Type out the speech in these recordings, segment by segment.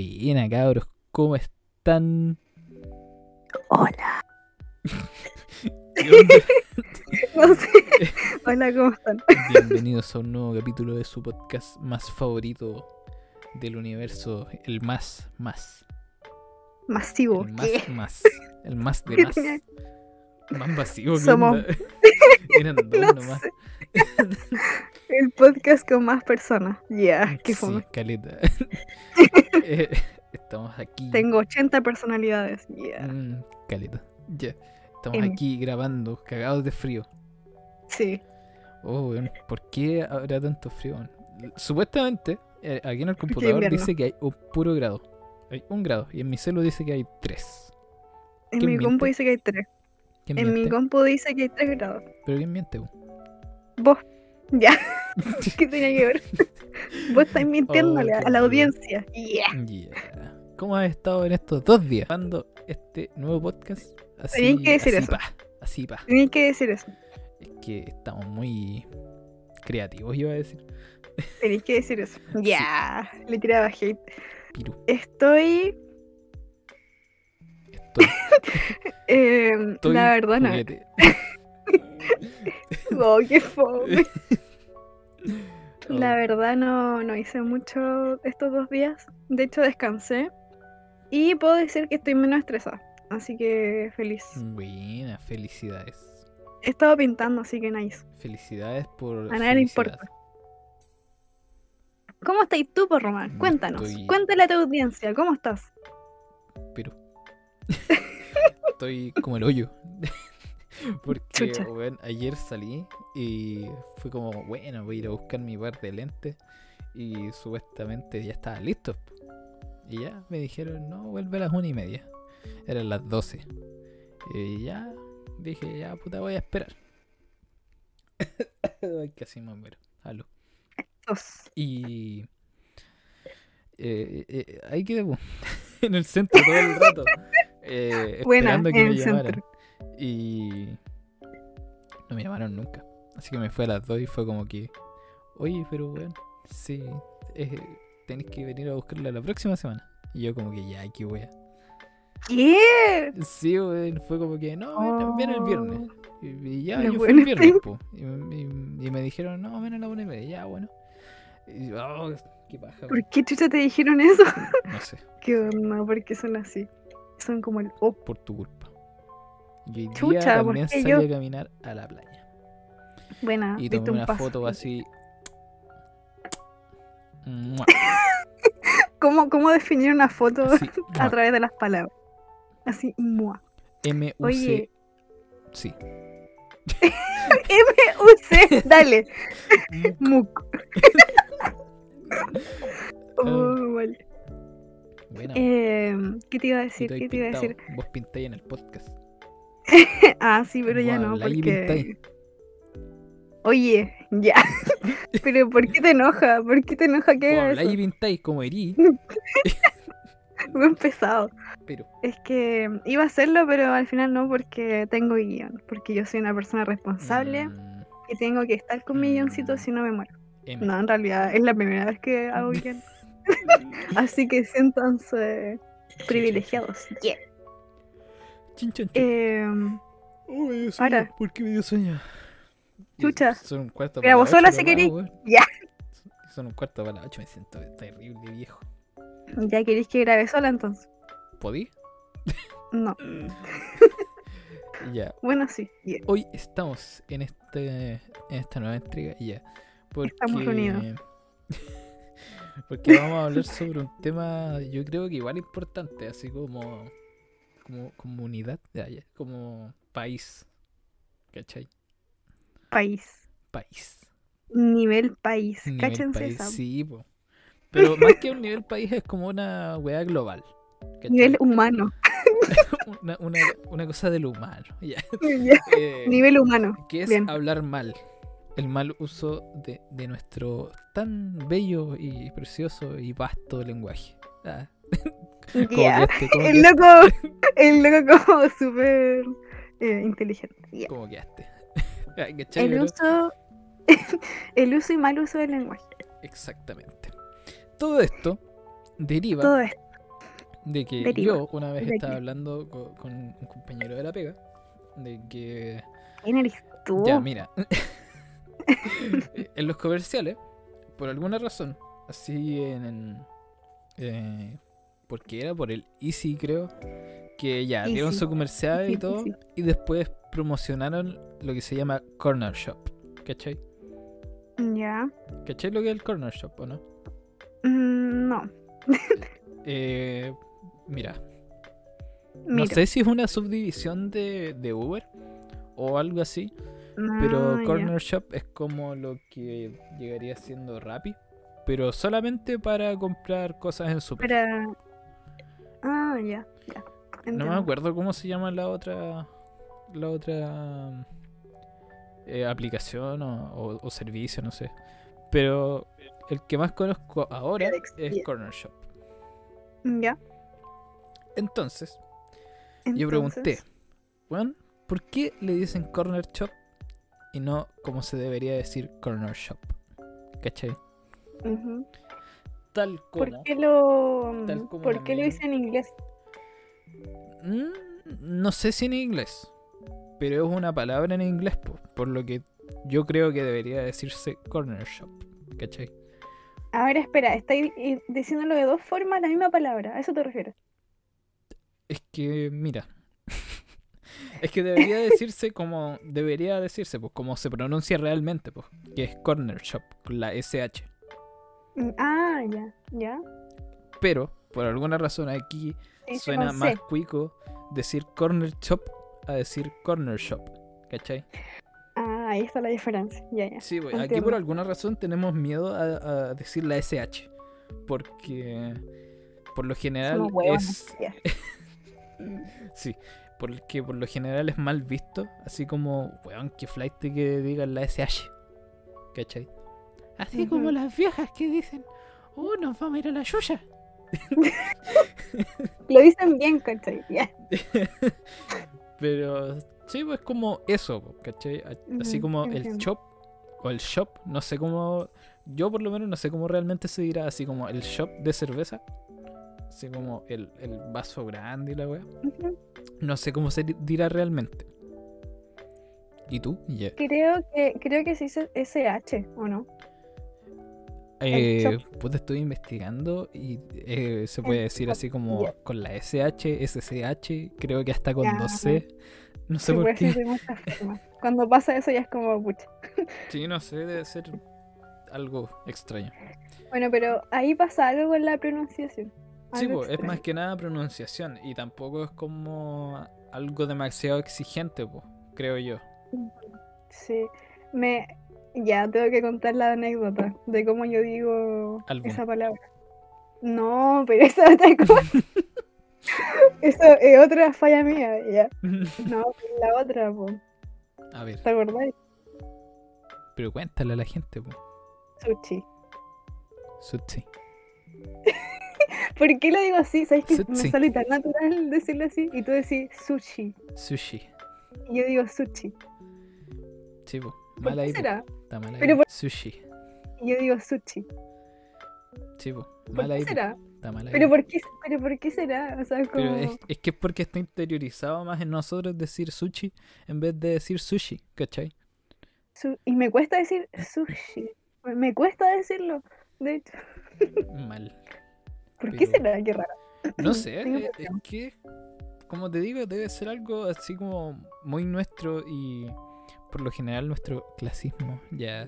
Buena, cabros, ¿cómo están? Hola. No sé. Hola, ¿cómo están? Bienvenidos a un nuevo capítulo de su podcast más favorito del universo, el más, más. Masivo. El más, ¿Qué? más. El más de más. Más masivo que Somos-. Eran dos No nomás. El podcast con más personas. Ya, qué Sí, caleta. Eh, Estamos aquí. Tengo 80 personalidades. Ya. Mm, caleta. Ya. Estamos Em. aquí grabando, cagados de frío. Sí. Oh, weón, ¿por qué habrá tanto frío? Supuestamente, eh, aquí en el computador dice que hay un puro grado. Hay un grado. Y en mi celu dice que hay tres. En ¿Quién mi miente? compu dice que hay 3. ¿Quién En mi compu dice que hay 3 grados. ¿Pero quién miente? Vos. Ya. ¿Qué tenía que ver? Vos estáis mintiéndole Oh, a la audiencia. Ya. Yeah. ¿Cómo has estado en estos dos días? Grabando este nuevo podcast. Así, Tenías que decir así eso. pa, así pa. Tenéis que decir eso. Es que estamos muy creativos, iba a decir. Tenéis que decir eso. Ya. Le tiraba hate. Piru. Estoy. Estoy, eh, estoy la verdad, no. Oh, qué fome. La Oh, verdad no, no hice mucho estos dos días. De hecho descansé. Y puedo decir que estoy menos estresada. Así que feliz. Buena, felicidades. He estado pintando, así que nice. Felicidades por. A nadie le importa. ¿Cómo estás tú, por Román? Cuéntanos. Estoy- Cuéntale a tu audiencia, ¿cómo estás? Pero. Estoy como el hoyo. Porque, ayer salí y fue como, bueno, voy a ir a buscar mi par de lentes. Y supuestamente ya estaba listo. Y ya me dijeron, no, vuelve a las una y media. Eran las 12. Y ya dije, ya puta, voy a esperar. Ay, casi me muero. Aló. Y eh, eh, ahí quedé en el centro todo el rato. eh, Buena, esperando que me llamaran. centro. Y no me llamaron nunca. Así que me fue a las 2 y fue como que, oye, pero weón, sí, eh, tenés que venir a buscarla la próxima semana. Y yo como que ya, qué wea. ¿Qué? Sí, weón, fue como que, no, ven, ven el viernes. Y, y ya, yo fui el viernes, po. Y, y- y me dijeron, no, ven a la una y media, ya, bueno. Y yo, oh, qué paja, ¿Por qué chucha te dijeron eso? No sé, ¿Qué onda? ¿Por qué son así? Son como el op. por tu culpa. Y hoy día Chucha, ¿por también salí yo? a caminar a la playa. Buena, Y tomé un una foto así. ¿Cómo, ¿Cómo definir una foto así, a través de las palabras? Así, mua. M-U-C. Oye. Sí. M-U-C, dale. Muc. Oh, vale. Eh, ¿Qué te iba a decir? ¿Qué te iba a decir? Vos pintáis en el podcast. Ah, sí, pero ya no, porque... Oye, ya. pero ¿por qué te enoja? ¿Por qué te enoja que Vos haga habláis y eso? pintáis como herí. Buen pesado. Pero. Es que iba a hacerlo, pero al final no, porque tengo guion. Porque yo soy una persona responsable mm, y tengo que estar con mi guioncito si no me muero. M. No, en realidad es la primera vez que hago guion. Así que siéntanse privilegiados. Yeah. Chin, chin, chin. Eh, Oh, me dio para. sueño. ¿Por qué me dio sueño? Chucha. Son un cuarto Grabo para las sola ocho, si papá, querí. weón. Ya. Son un cuarto para las 8. Me siento terrible, viejo. ¿Ya queréis que grabe sola entonces? ¿Podí? No. Ya. Bueno, sí. yeah. Hoy estamos en este en esta nueva entrega y ya. Porque, Estamos reunidos. porque vamos a hablar sobre un tema, yo creo que igual importante, así como como comunidad, como país. ¿Cachai? País. País. Nivel país. Nivel Cáchense país, esa. sí, po. Pero más que un nivel país es como una weá global. ¿cachai? Nivel humano. una, una, una cosa del humano. Eh, Nivel humano. que es Bien. hablar mal. El mal uso de, de nuestro tan bello y precioso y vasto lenguaje. Ah, quedaste, como El loco, el loco como súper eh, inteligente. Ya. como quedaste. Ay, ¿cachai, El no? uso, el uso y mal uso del lenguaje. Exactamente. Todo esto deriva Todo esto. de que Deriva. yo una vez ¿De estaba hablando co- con, un compañero de la pega, de que, ¿Quién eres tú? ya mira, en los comerciales, por alguna razón, así en, en, eh, porque era por el Easy creo, que ya dieron su comercial y todo, y después promocionaron lo que se llama Corner Shop, ¿cachai? Ya. ¿Cachai lo que es el Corner Shop o no? Mm, no. Eh, mira, no sé si es una subdivisión de, de Uber o algo así, Ah, pero ya. Corner Shop es como lo que llegaría siendo Rappi, pero solamente para comprar cosas en super. Para. Ya, ya. No me acuerdo cómo se llama la otra la otra eh, aplicación o, o- o servicio, no sé. Pero el que más conozco ahora es. Corner Shop. Ya. Entonces, yo pregunté, Juan, ¿por qué le dicen Corner Shop y no como se debería decir Corner Shop? ¿Cachai? Tal como... ¿Por qué lo. Tal como ¿Por qué lo hice en inglés? Mm, no sé si en inglés, pero es una palabra en inglés, po, por lo que yo creo que debería decirse Corner Shop. ¿Cachai? A ver, espera, estáis diciéndolo de dos formas la misma palabra. ¿A eso te refieres? Es que, mira. es que debería decirse como. Debería decirse, pues, como se pronuncia realmente, pues. Que es Corner Shop, con la SH. Mm, Ah, ya, ya. Pero, por alguna razón aquí Suena más cuico decir Corner Shop a decir Corner Shop. ¿Cachai? Ah, ahí está la diferencia. Ya, ya. Sí, pues, aquí por alguna razón tenemos miedo a, a decir la SH. Porque por lo general es. Sí, porque por lo general es mal visto. Así como, weón, que flight que digan la SH. ¿Cachai? Así como las viejas que dicen, oh, nos vamos a ir a la Yuya. Lo dicen bien, ¿cachai? Pero sí, pues como eso, po, ¿cachai? Así como el shop o el shop, no sé cómo, yo por lo menos no sé cómo realmente se dirá, así como el shop de cerveza, así como el, el vaso grande y la weá, no sé cómo se di- dirá realmente. ¿Y tú? Creo que, creo que se dice SH, ¿o no? Eh, pues estoy investigando y eh, se puede decir así como con la SH, SCH, creo que hasta con Ya. 2C. No sé Se por puede qué. decir de muchas formas. Cuando pasa eso ya es como pucha. Sí, no sé, debe ser algo extraño. Bueno, pero ahí pasa algo con la pronunciación. Sí, Algo pues, es más que nada pronunciación y tampoco es como algo demasiado exigente, pues, creo yo. Sí. Me. Ya, tengo que contar la anécdota de cómo yo digo esa palabra. No, pero esa es otra cosa. Eso es otra falla mía, ya. No, la otra, po. A ver, ¿Te acordáis? pero cuéntale a la gente. Sushi. Sutsi. ¿Por qué lo digo así? ¿Sabes que Sushi. me sale tan natural decirlo así? Y tú decís sushi. Sushi. Y yo digo sushi. Sí, pues. ¿Por Mal ahí, será? Está mal ahí. Pero por- Sushi. Yo digo sushi. Sí, pues. ¿Por Mal ahí. será? Está mal ahí. ¿Pero por qué, pero por qué será? O sea, como... Pero es, es que es porque está interiorizado más en nosotros decir sushi en vez de decir sushi, ¿cachai? su- Y me cuesta decir sushi. Me cuesta decirlo, de hecho. Mal. ¿Por qué será? Qué raro. No sé, eh, es que, como te digo, debe ser algo así como muy nuestro y por lo general nuestro clasismo ya.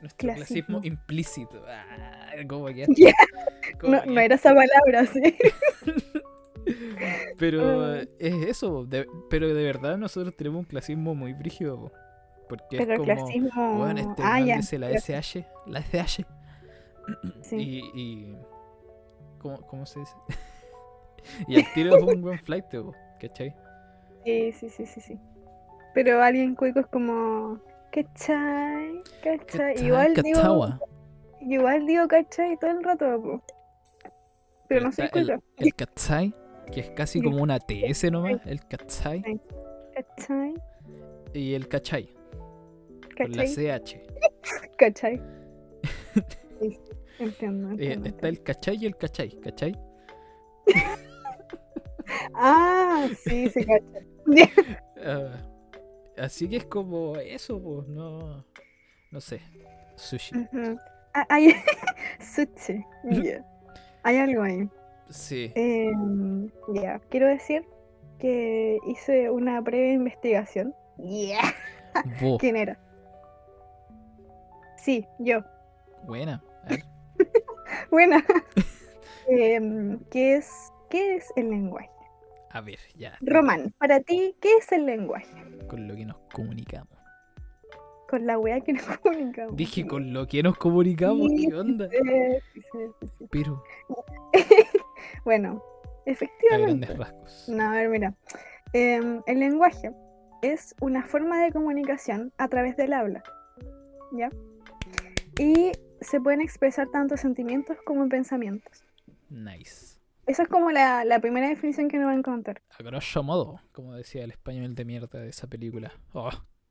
Nuestro clasismo, Clasismo. implícito. Ah, que Ya, como No, era esa palabra, sí. Pero Ah. es eso, de- pero de verdad nosotros tenemos un clasismo muy brígido. po, Porque Pero es como, clasismo... bueno, este ah, dice la SH, la SH. sí. Y, y ¿cómo, ¿cómo se dice? y el tiro es un buen flight, po, ¿cachai? Sí, sí, sí, sí, sí. Pero alguien cuico es como... ¿Cachai? ¿Cachai? Igual digo... Igual digo cachai todo el rato, po. Pero no soy está el, Katsai, que es casi como una TS nomás, el Katsai, ¿Cachai? y el Kachai, con la ¿Cachai? CH. ¿Cachai? Sí, entiendo, Eh, entiendo, está el Kachai y el Kachai, ¿cachai? ah, sí, se cacha. Ah, así que es como eso, pues, no. No sé. Sushi. Ah, Hay, sushi. Hay algo ahí. Sí. Em, ya, quiero decir que hice una breve investigación. Yeah. Vos. ¿Quién era? Sí, yo. Buena. A ver, Buena. Em, ¿qué, es, ¿Qué es el lenguaje? a ver, ya. Román, para ti, ¿qué es el lenguaje? Con lo que nos comunicamos. Con la weá que nos comunicamos. Dije con lo que nos comunicamos, Sí, ¿qué onda? sí, sí. Pero Bueno, a efectivamente. rasgos. No, a ver, mira. Em, el lenguaje es una forma de comunicación a través del habla. ¿Ya? Y se pueden expresar tanto sentimientos como pensamientos. Nice. Esa es como la, la primera definición que uno va a encontrar. A grosso modo, como decía el español de mierda de esa película. Oh,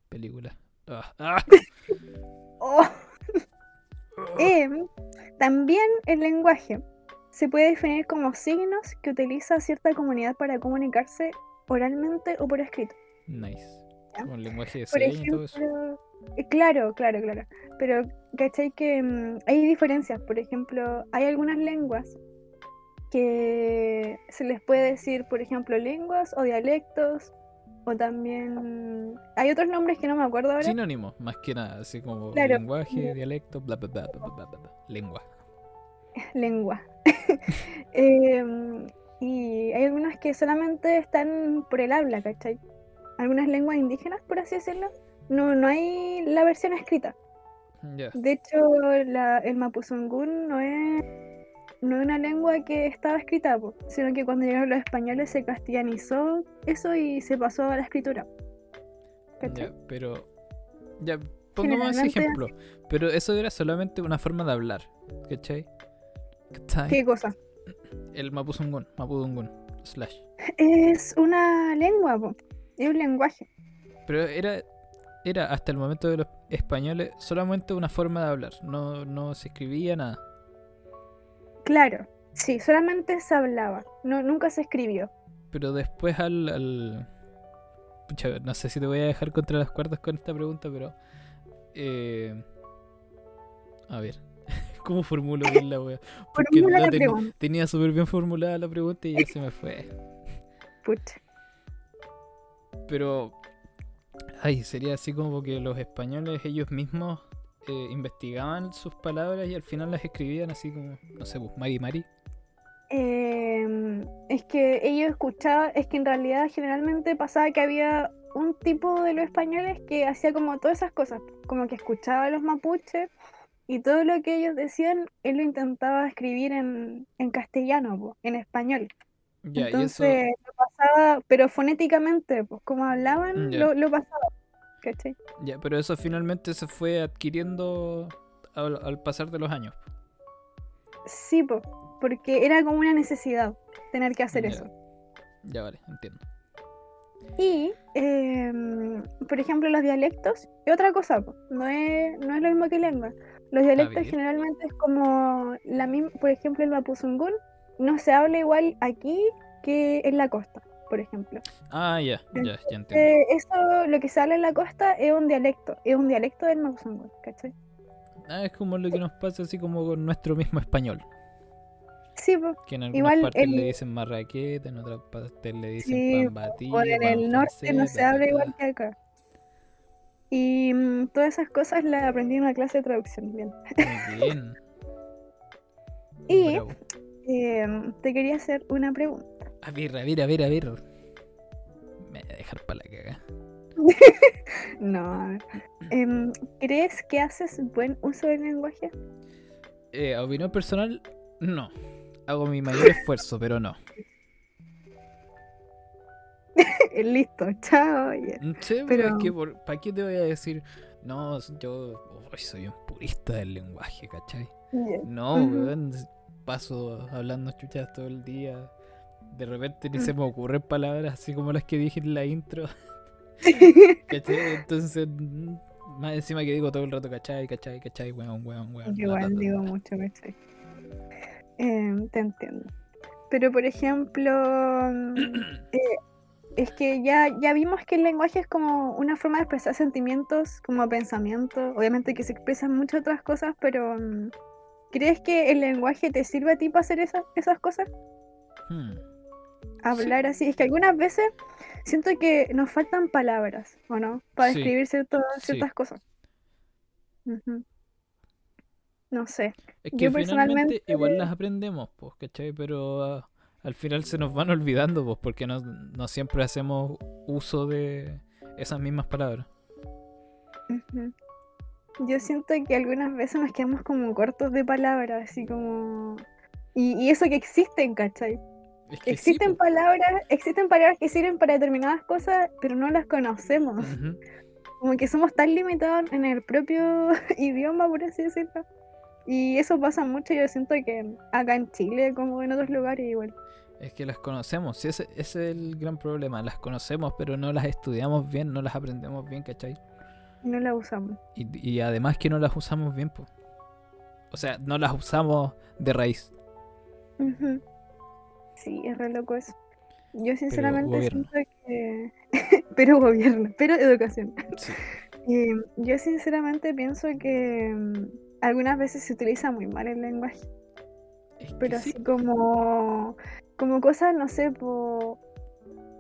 película. Ah, ah, Oh, em, también el lenguaje se puede definir como signos que utiliza cierta comunidad para comunicarse oralmente o por escrito. Nice. Como el lenguaje de Por ejemplo, eh, claro, claro, claro. Pero, ¿cachai? Que mm, hay diferencias. Por ejemplo, hay algunas lenguas que se les puede decir, por ejemplo, lenguas o dialectos. O también. Hay otros nombres que no me acuerdo ahora. Sinónimos, más que nada, así como Claro. lenguaje, dialecto, bla bla bla bla bla bla, bla. Lengua. Lengua. Em, y hay algunas que solamente están por el habla, ¿cachai? Algunas lenguas indígenas, por así decirlo. No, no hay la versión escrita. Ya. De hecho, la- el mapuzungún no es, no es una lengua que estaba escrita, sino que cuando llegaron los españoles se castellanizó eso y se pasó a la escritura. ¿Cachai? Ya, pero. Ya, pongamos ese ejemplo. Pero eso era solamente una forma de hablar. ¿Cachai? ¿Cachai? ¿Qué cosa? El Mapuzungún, Mapudungun, slash. Es una lengua, po, es un lenguaje. Pero era, era hasta el momento de los españoles solamente una forma de hablar. No, no se escribía nada. Claro, sí, solamente se hablaba, no, nunca se escribió. Pero después al, al- Pucha, no sé si te voy a dejar contra las cuerdas con esta pregunta, pero... eh, A ver, ¿cómo formulo bien la wea? Porque Formula la la ten- pregunta. tenía súper bien formulada la pregunta y ya se me fue. Pucha. Pero... Ay, sería así como que los españoles ellos mismos eh, investigaban sus palabras y al final las escribían así como, no sé, pues, Mari Mari. Em, es que ellos escuchaban, es que en realidad generalmente pasaba que había un tipo de los españoles que hacía como todas esas cosas, como que escuchaba a los mapuches y todo lo que ellos decían, él lo intentaba escribir en, en castellano, po, en español. Eso... Entonces lo pasaba, pero fonéticamente, pues como hablaban, Mm, lo, lo pasaba. ¿Cachai? Ya, pero eso finalmente se fue adquiriendo al, al pasar de los años. Sí, po, porque era como una necesidad tener que hacer Ya. eso. Ya vale, entiendo. Y, em, por ejemplo, los dialectos es otra cosa, po, no es, no es lo mismo que lengua. Los dialectos generalmente es como la misma, por ejemplo, el mapuzungún no se habla igual aquí que en la costa, por ejemplo. Ah, ya, ya, ya entiendo. Eh, eso, lo que habla en la costa es un dialecto, es un dialecto del mapuzungún, ¿cachai? Ah, es como lo que nos pasa así como con nuestro mismo español. Sí, po, Que en algunas Igual partes el- le dicen marraqueta, en otras partes le dicen Sí, pan batido, o en pan el norte no se bla, habla bla, igual que acá. Y mm, todas esas cosas las aprendí en una clase de traducción, bien. Muy bien. Y-. Em, te quería hacer una pregunta. A ver, a ver, a ver, a ver. Me voy a dejar para la caga. No, a ver. Em, ¿crees que haces buen uso del lenguaje? Eh, a opinión personal, no. Hago mi mayor esfuerzo, pero no. Listo, chao. ya. Mm, Sí, pero Pero- es que por, ¿para qué te voy a decir? No, yo oh, soy un purista del lenguaje, ¿cachai? No, weón, paso hablando chuchas todo el día. De repente ni Mm. se me ocurren palabras así como las que dije en la intro. ¿Cachai? Entonces, mm, más encima que digo todo el rato, ¿cachai? ¿cachai? ¿cachai? Weón, weón, weón. Yo igual digo mucho, ¿cachai? Em, te entiendo. Pero por ejemplo, mm, eh, es que ya, ya vimos que el lenguaje es como una forma de expresar sentimientos, como pensamiento. Obviamente que se expresan muchas otras cosas, pero mm, ¿crees que el lenguaje te sirve a ti para hacer esa- esas cosas? Hmm. Hablar así. Es que algunas veces siento que nos faltan palabras, ¿o no? Para Sí, describir cierto- sí. ciertas cosas. No sé. Es que Yo personalmente- igual las aprendemos, pues, ¿cachai? Pero ah, al final se nos van olvidando, pues, porque no, no siempre hacemos uso de esas mismas palabras. Yo siento que algunas veces nos quedamos como cortos de palabras, así como... Y, y eso que existen, ¿cachai? Es que sí, Existen palabras, existen palabras que sirven para determinadas cosas, pero no las conocemos. Como que somos tan limitados en el propio idioma, por así decirlo. Y eso pasa mucho, yo siento que acá en Chile, como en otros lugares, igual. Es que las conocemos, sí, ese, ese es el gran problema. Las conocemos, pero no las estudiamos bien, no las aprendemos bien, ¿cachai? No la usamos. Y, y además que no las usamos bien, pues. O sea, no las usamos de raíz. Sí, es re loco eso. Yo sinceramente siento que... pero gobierno, pero educación. Sí. Eh, yo sinceramente pienso que mm, algunas veces se utiliza muy mal el lenguaje, Es que pero sí. así como, como cosas, no sé, po-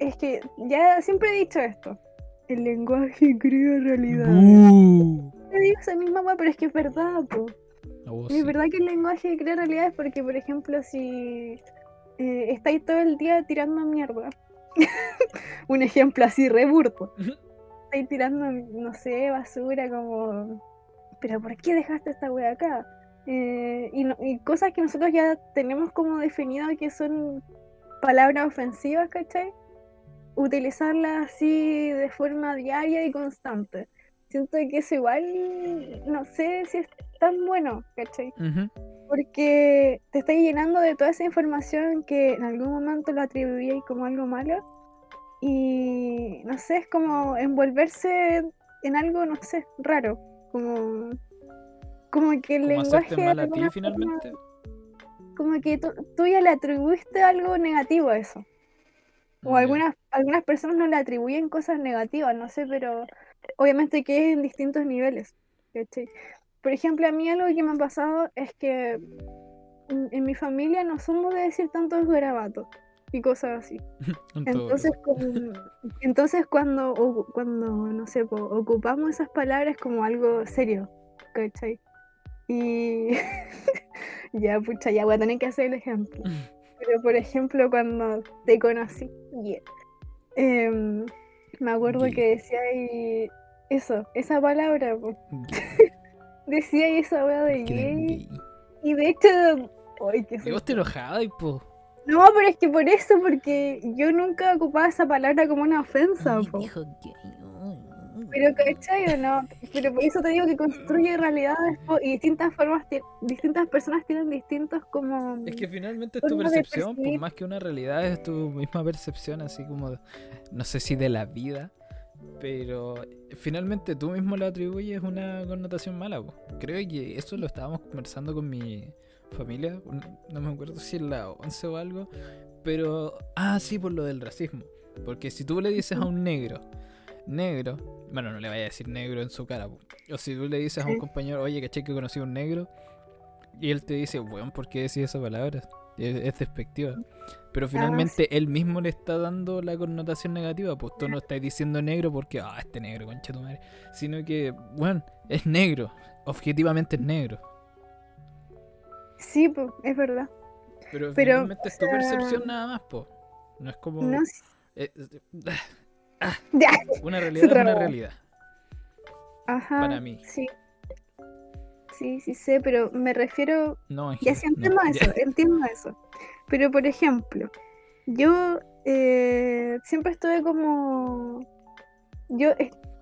es que ya siempre he dicho esto, el lenguaje crea realidad. ¡Bú! Yo digo esa misma pero es que es verdad, po. Es sí. verdad que el lenguaje crea realidades porque, por ejemplo, si eh, estáis todo el día tirando mierda, un ejemplo así reburto, Ujú. estáis tirando, no sé, basura como, pero ¿por qué dejaste esta wea acá? Eh, y, no- y cosas que nosotros ya tenemos como definido que son palabras ofensivas, ¿cachai? Utilizarlas así de forma diaria y constante. Siento que eso igual, no sé si es tan bueno, ¿cachai? Ujú. Porque te estás llenando de toda esa información que en algún momento lo atribuíais como algo malo. Y no sé, es como envolverse en algo, no sé, raro. Como, como que el Como lenguaje. mal a ti finalmente. como que tú, tú ya le atribuiste algo negativo a eso. O algunas, algunas personas no le atribuyen cosas negativas, no sé, pero obviamente que es en distintos niveles. ¿cachai? Por ejemplo, a mí algo que me ha pasado es que en, en mi familia no somos de decir tantos garabatos y cosas así. Entonces, cuando, cuando, no sé, ocupamos esas palabras como algo serio, ¿cachai? Y ya, pucha, ya voy a tener que hacer el ejemplo. Pero, por ejemplo, cuando te conocí, yeah, em, me acuerdo Yeah. que decía ahí eso, esa palabra, Gay. Decía esa wea de gay. Y de hecho, ay, que Y vos te enojabas y po. No, pero es que por eso, porque yo nunca ocupaba esa palabra como una ofensa, Ay, po. dijo gay. Pero ¿cachai o no? Pero por eso te digo que construye realidades po, y distintas formas, ti- distintas personas tienen distintos como... Es que finalmente es tu percepción, percibir. más que una realidad es tu misma percepción, así como, no sé si de la vida, pero finalmente tú mismo le atribuyes una connotación mala. po. Creo que eso lo estábamos conversando con mi familia, no me acuerdo si en la 11 o algo, pero, ah, sí, por lo del racismo. Porque si tú le dices a un negro, negro, bueno, no le vaya a decir negro en su cara, po. o si tú le dices a un compañero, oye, caché que conocí a un negro, y él te dice, weón, ¿por qué decís esa palabra? Es, es despectiva. Pero finalmente él mismo le está dando la connotación negativa. Pues tú no estás diciendo negro porque, ah, este negro, concha tu madre. Sino que, bueno, es negro. Objetivamente es negro. Sí, pues, es verdad. Pero, Pero, finalmente es tu sea, percepción nada más, po. No es como. No eh, eh, Ya. una realidad es una realidad. Ajá. Para mí. Sí. Sí, sí sé, pero me refiero No, Ya sí no, entiendo ya. eso, entiendo eso. Pero por ejemplo, yo eh, siempre estuve como. Yo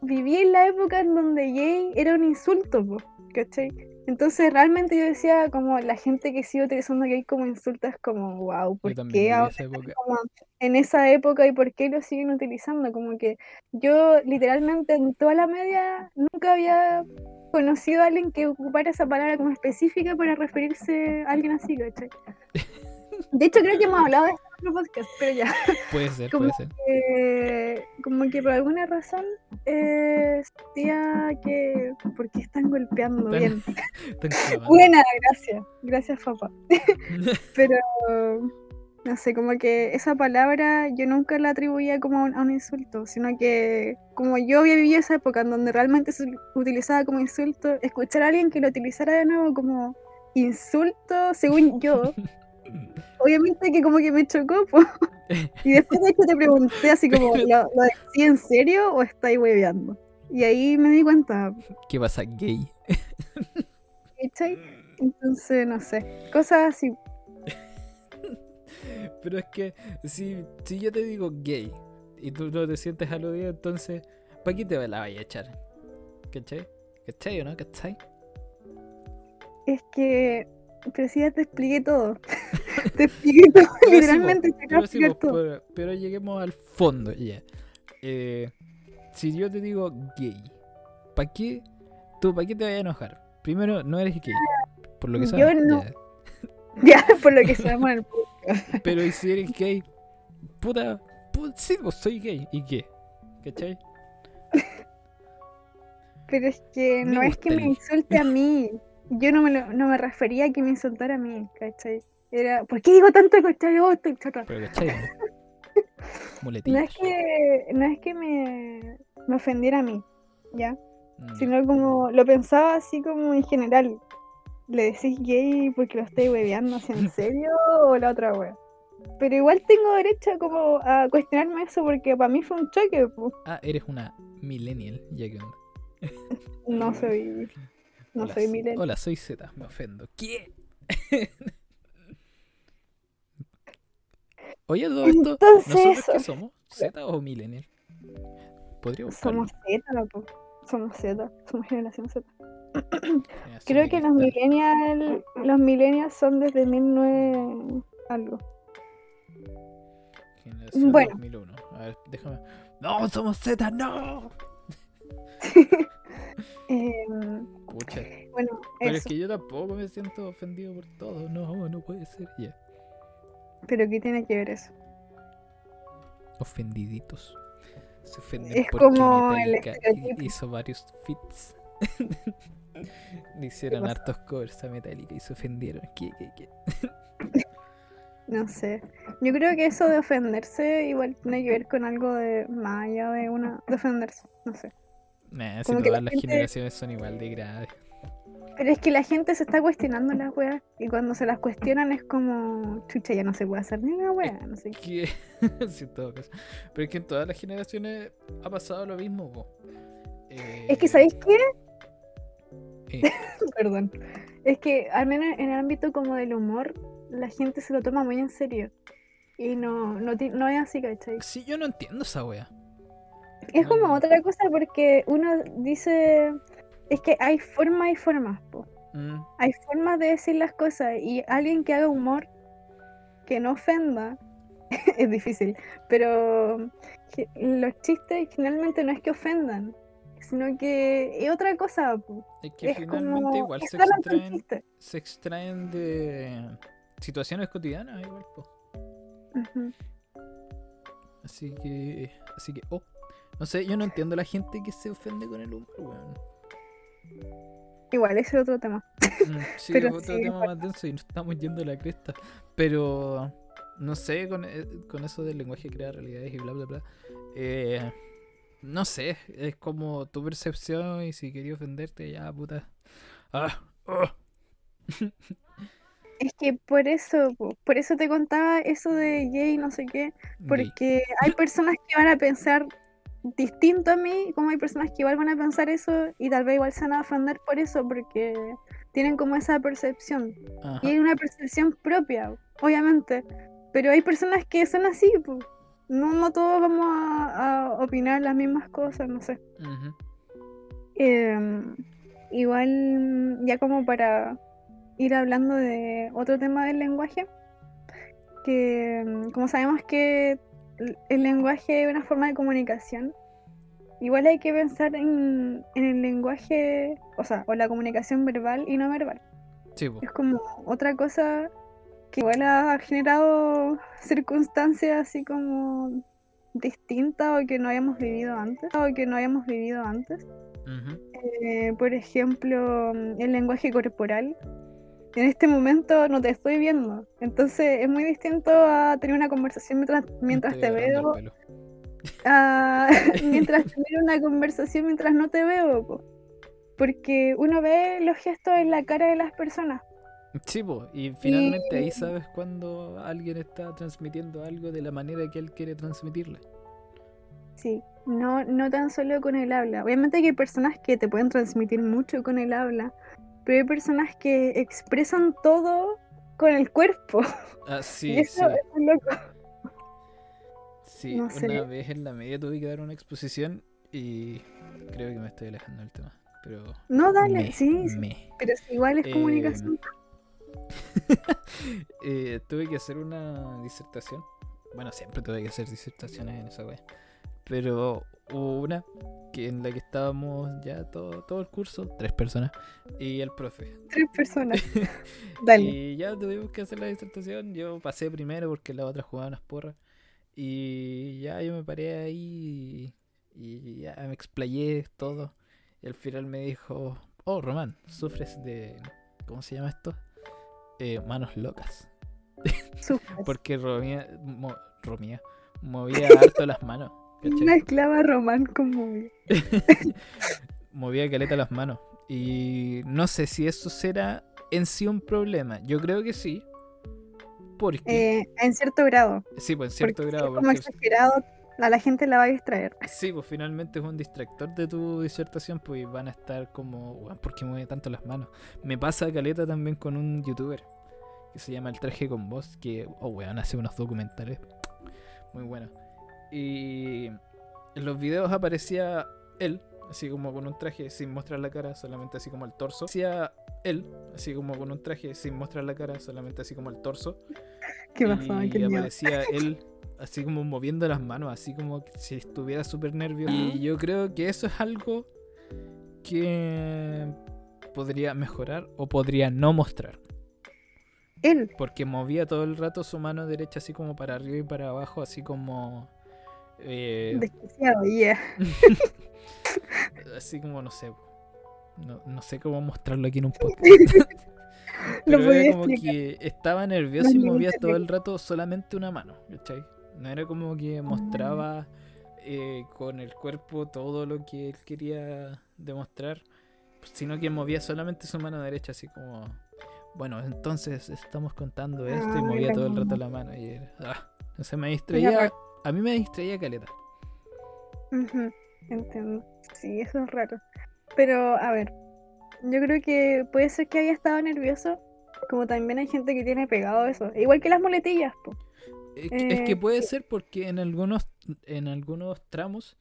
viví en la época en donde gay era un insulto, ¿cachai? Entonces realmente yo decía como la gente que sigue utilizando gay como insulto es como, wow, ¿por qué ahora esa como en esa época y por qué lo siguen utilizando? Como que yo literalmente en toda la media nunca había conocido a alguien que ocupara esa palabra como específica para referirse a alguien así, ¿cachai? De hecho, creo que hemos hablado de esto en otro podcast, pero ya. Puede ser, Como puede ser. que, como que por alguna razón eh, sentía que. ¿Por qué están golpeando? Bien. Buena, gracias. Gracias, papá. Pero. No sé, como que esa palabra yo nunca la atribuía como a un, a un insulto, sino que como yo había vivido esa época en donde realmente se utilizaba como insulto, escuchar a alguien que lo utilizara de nuevo como insulto, según yo, obviamente que como que me chocó, po. y después de hecho te pregunté así como, ¿lo, lo decía en serio o estáis hueveando? Y ahí me di cuenta, ¿Qué pasa, gay? ¿cachai? Entonces, no sé, cosas así. Pero es que si, si yo te digo gay y tú no te sientes aludido, entonces, ¿para qué te la vaya a echar? ¿Cachai? ¿Cachai o no? ¿Cachai? Es que, pero sí ya te expliqué todo. Te sí, literalmente pero sí, pero, pero lleguemos al fondo ya. Eh, si yo te digo gay, ¿para qué? ¿Tú para qué te vas a enojar? Primero, no eres gay. Por lo que Yo sabes. no. ya. Ya, por lo que sabemos el. Pero ¿y si eres gay? Puta, pu- sí, pues soy gay. ¿Y qué? ¿Cachai? Pero es que Me no es que me insulte a mí. Yo no me, lo- no me refería a que me insultara a mí, ¿cachai? Era, ¿por qué digo tanto ¿cachai? Oh, estoy chata. Pero ¿cachai? no? Es que, no es que me, me ofendiera a mí, ¿ya? Mm. Sino como, lo pensaba así como en general. ¿Le decís gay porque lo estoy hueveando así en serio o la otra wea? Pero igual tengo derecho como a cuestionarme eso porque para mí fue un choque, po. Ah, eres una millennial, ya que onda. No soy, no Hola, soy millennial. Hola, soy Z, me ofendo. ¿Qué? Oye, todo esto, Entonces ¿nosotros qué somos? ¿Z o millennial? Podría buscarlo. Somos Z, po. Somos Z, somos generación Z. Creo que los millennials, los millennials son desde 19 algo. Generación Bueno. 2001. A ver, déjame. ¡No, somos Z! ¡No! Pucha. bueno, Pero es que yo tampoco me siento ofendido por todo. No, no puede ser. Ya. Pero ¿qué tiene que ver eso? Ofendiditos. Se ofenden Es porque como el Metallica estereotipo. hizo varios fits. Le hicieron hartos covers a Metallica y se ofendieron. ¿Qué, qué, qué? No sé. Yo creo que eso de ofenderse igual tiene que ver con algo de más allá de una de ofenderse, no sé. Nah, si la todas las generaciones son igual de graves. Pero es que la gente se está cuestionando las weas y cuando se las cuestionan es como, chucha, ya no se puede hacer ni una wea, no sé. Que... sí, en todo caso. Pero es que en todas las generaciones ha pasado lo mismo. Eh, Es que, ¿sabéis qué? eh, Perdón. Es que al menos en el ámbito como del humor, la gente se lo toma muy en serio. Y no, no, no es así, ¿cachai? sí, yo no entiendo esa wea. Es como otra cosa porque uno dice, es que hay formas y formas, po. Mm, Hay formas de decir las cosas y alguien que haga humor que no ofenda es difícil, pero los chistes generalmente no es que ofendan, sino que es otra cosa. po. Es que Es finalmente como igual se extraen, se extraen de situaciones cotidianas igual, po. Así que. Así que. Oh. No sé, yo no entiendo a la gente que se ofende con el humor, weón. Igual, ese es otro tema. Mm, Sí, Pero es otro sí, tema más denso y nos estamos yendo a la cresta. Pero. No sé, con, eh, con eso del lenguaje crea realidades y bla bla bla. eh, no sé, es como tu percepción y si quería ofenderte, ya puta. Ah, ah. Es que por eso, po, por eso te contaba eso de gay, no sé qué, Gay. porque hay personas que van a pensar distinto a mí, como hay personas que igual van a pensar eso y tal vez igual se van a ofender por eso, porque tienen como esa percepción. Ajá. Y hay una percepción propia, obviamente, pero hay personas que son así, po. No, no todos vamos a, a opinar las mismas cosas, no sé. Em, igual, ya como para ir hablando de otro tema del lenguaje, que como sabemos que el lenguaje es una forma de comunicación, igual hay que pensar en, en el lenguaje, o sea, o la comunicación verbal y no verbal. Sí. Es como otra cosa que igual ha generado circunstancias así como distintas o que no habíamos vivido antes, o que no habíamos vivido antes. Eh, por ejemplo, el lenguaje corporal. En este momento no te estoy viendo, entonces es muy distinto a tener una conversación mientras, mientras te veo, a mientras tener una conversación mientras no te veo, po. porque uno ve los gestos en la cara de las personas. Sí, po, y finalmente ahí sabes cuando alguien está transmitiendo algo de la manera que él quiere transmitirla. Sí, no, no tan solo con el habla. Obviamente que hay personas que te pueden transmitir mucho con el habla, pero hay personas que expresan todo con el cuerpo. Ah, y sí, eso sí. es loco. Sí, no una sé. vez en la media tuve que dar una exposición y creo que me estoy alejando del tema. Pero. No, dale, me, sí, me. pero si igual es Eh, comunicación. Eh, tuve que hacer una disertación. Bueno, siempre tuve que hacer disertaciones en esa wea. Pero hubo una que en la que estábamos ya todo, todo el curso, tres personas, y el profe. Tres personas. Dale. Y ya tuvimos que hacer la disertación. Yo pasé primero porque la otra jugaba unas porras. Y ya yo me paré ahí y, ya me explayé todo. Y al final me dijo, oh Román, sufres de... ¿Cómo se llama esto? Eh, manos locas. Porque romía, mo- romía, movía harto las manos. ¿Cachai? Una esclava román como movía caleta las manos. Y no sé si eso será en sí un problema. Yo creo que sí. Porque. eh, en cierto grado. sí, pues en cierto porque si grado. es como Porque, exagerado, a la gente la va a distraer. sí, pues finalmente es un distractor de tu disertación. Pues van a estar como. "Weón, ¿Por qué mueve tanto las manos? Me pasa caleta también con un youtuber que se llama El Traje con Voz. Que, oh, weón, hace unos documentales muy buenos. Y en los videos aparecía él, así como con un traje sin mostrar la cara, solamente así como el torso. Hacía él, así como con un traje sin mostrar la cara, solamente así como el torso. ¿Qué pasó? Y Qué miedo. aparecía él así como moviendo las manos, así como si estuviera súper nervioso. Y yo creo que eso es algo que podría mejorar o podría no mostrar. Él. Porque movía todo el rato su mano derecha así como para arriba y para abajo, así como... eh, Desquiciado, yeah. así como no sé. No, no sé cómo mostrarlo aquí en un podcast. Lo Pero podía era como explicar. que estaba nervioso No y movía todo el rato solamente una mano, ¿cachai? No era como que mostraba eh, con el cuerpo todo lo que él quería demostrar, sino que movía solamente su mano derecha, así como, bueno, entonces estamos contando esto y Ah, movía todo el rato la mano. Y era, ah, sé, me distraía, a mí me distraía caleta. Entiendo. Sí, eso es raro. Pero, a ver, yo creo que puede ser que haya estado nervioso, como también hay gente que tiene pegado eso. Igual que las muletillas, po. Es que, es que Eh, puede ser porque en algunos, en algunos tramos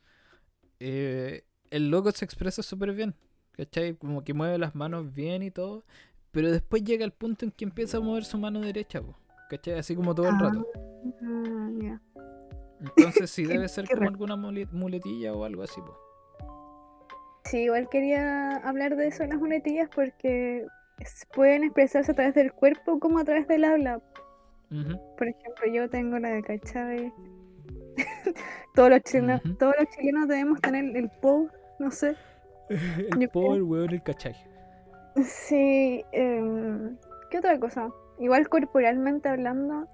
eh, el loco se expresa súper bien, ¿cachai? Como que mueve las manos bien y todo, pero después llega el punto en que empieza a mover su mano derecha, po, ¿cachai? Así como todo el rato. Ah, ya. Entonces sí debe ser como alguna mule- muletilla o algo así, po. Sí, igual quería hablar de eso las muletillas porque pueden expresarse a través del cuerpo como a través del habla. Por ejemplo, yo tengo la de Cachai. todos, los chilenos, todos los chilenos debemos tener el POW, no sé. el Yo po, creo- el weón, el cachai. Sí, em, ¿qué otra cosa? Igual corporalmente hablando,